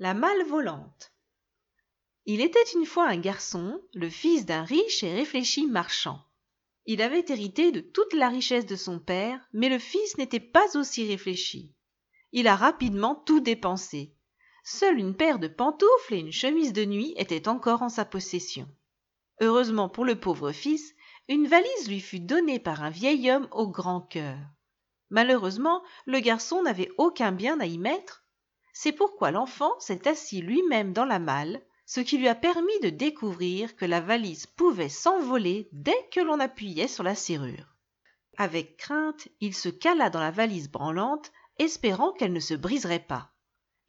La malle volante. Il était une fois un garçon, le fils d'un riche et réfléchi marchand. Il avait hérité de toute la richesse de son père, mais le fils n'était pas aussi réfléchi. Il a rapidement tout dépensé. Seule une paire de pantoufles et une chemise de nuit étaient encore en sa possession. Heureusement pour le pauvre fils, une valise lui fut donnée par un vieil homme au grand cœur. Malheureusement, le garçon n'avait aucun bien à y mettre, c'est pourquoi l'enfant s'est assis lui-même dans la malle, ce qui lui a permis de découvrir que la valise pouvait s'envoler dès que l'on appuyait sur la serrure. Avec crainte, il se cala dans la valise branlante, espérant qu'elle ne se briserait pas.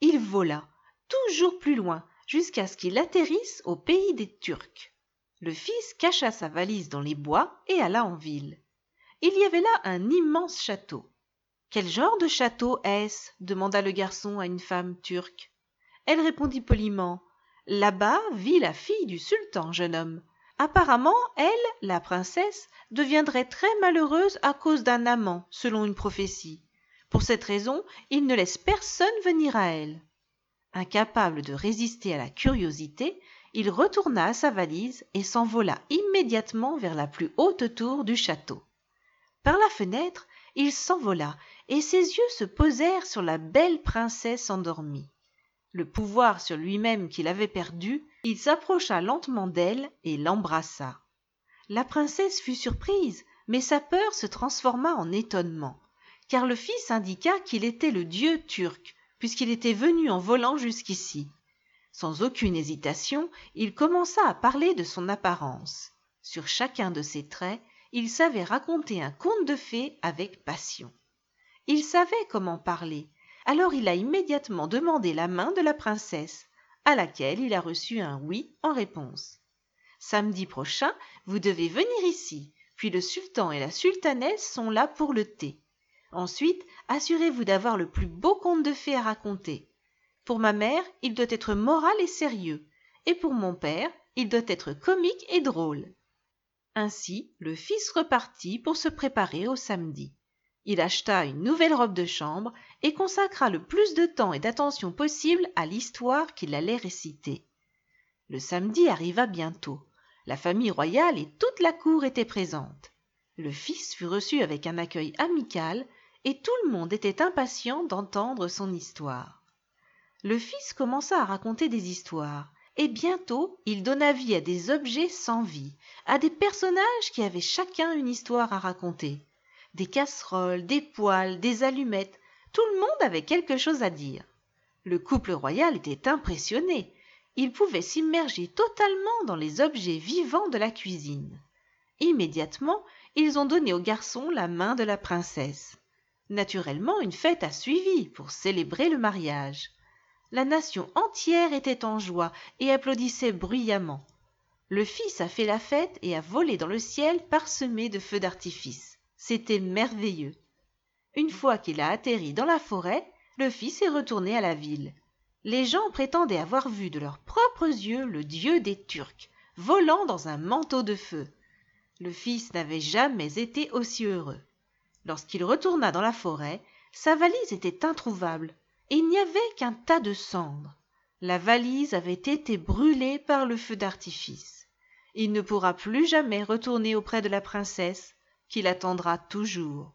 Il vola, toujours plus loin, jusqu'à ce qu'il atterrisse au pays des Turcs. Le fils cacha sa valise dans les bois et alla en ville. Il y avait là un immense château. Quel genre de château est-ce? demanda le garçon à une femme turque. Elle répondit poliment Là-bas vit la fille du sultan, jeune homme. Apparemment, elle, la princesse, deviendrait très malheureuse à cause d'un amant, selon une prophétie. Pour cette raison, il ne laisse personne venir à elle. Incapable de résister à la curiosité, il retourna à sa valise et s'envola immédiatement vers la plus haute tour du château. Par la fenêtre, il s'envola et ses yeux se posèrent sur la belle princesse endormie. Le pouvoir sur lui-même qu'il avait perdu, il s'approcha lentement d'elle et l'embrassa. La princesse fut surprise, mais sa peur se transforma en étonnement, car le fils indiqua qu'il était le dieu turc, puisqu'il était venu en volant jusqu'ici. Sans aucune hésitation, il commença à parler de son apparence. Sur chacun de ses traits, il savait raconter un conte de fées avec passion. Il savait comment parler, alors il a immédiatement demandé la main de la princesse, à laquelle il a reçu un oui en réponse. Samedi prochain, vous devez venir ici, puis le sultan et la sultanesse sont là pour le thé. Ensuite, assurez-vous d'avoir le plus beau conte de fées à raconter. Pour ma mère, il doit être moral et sérieux, et pour mon père, il doit être comique et drôle. Ainsi, le fils repartit pour se préparer au samedi. Il acheta une nouvelle robe de chambre et consacra le plus de temps et d'attention possible à l'histoire qu'il allait réciter. Le samedi arriva bientôt. La famille royale et toute la cour étaient présentes. Le fils fut reçu avec un accueil amical et tout le monde était impatient d'entendre son histoire. Le fils commença à raconter des histoires, et bientôt il donna vie à des objets sans vie, à des personnages qui avaient chacun une histoire à raconter des casseroles, des poêles, des allumettes, tout le monde avait quelque chose à dire. Le couple royal était impressionné. Il pouvait s'immerger totalement dans les objets vivants de la cuisine. Immédiatement, ils ont donné au garçon la main de la princesse. Naturellement, une fête a suivi pour célébrer le mariage. La nation entière était en joie et applaudissait bruyamment. Le fils a fait la fête et a volé dans le ciel parsemé de feux d'artifice. C'était merveilleux. Une fois qu'il a atterri dans la forêt, le fils est retourné à la ville. Les gens prétendaient avoir vu de leurs propres yeux le dieu des Turcs, volant dans un manteau de feu. Le fils n'avait jamais été aussi heureux. Lorsqu'il retourna dans la forêt, sa valise était introuvable, il n'y avait qu'un tas de cendres. La valise avait été brûlée par le feu d'artifice. Il ne pourra plus jamais retourner auprès de la princesse, qui l'attendra toujours.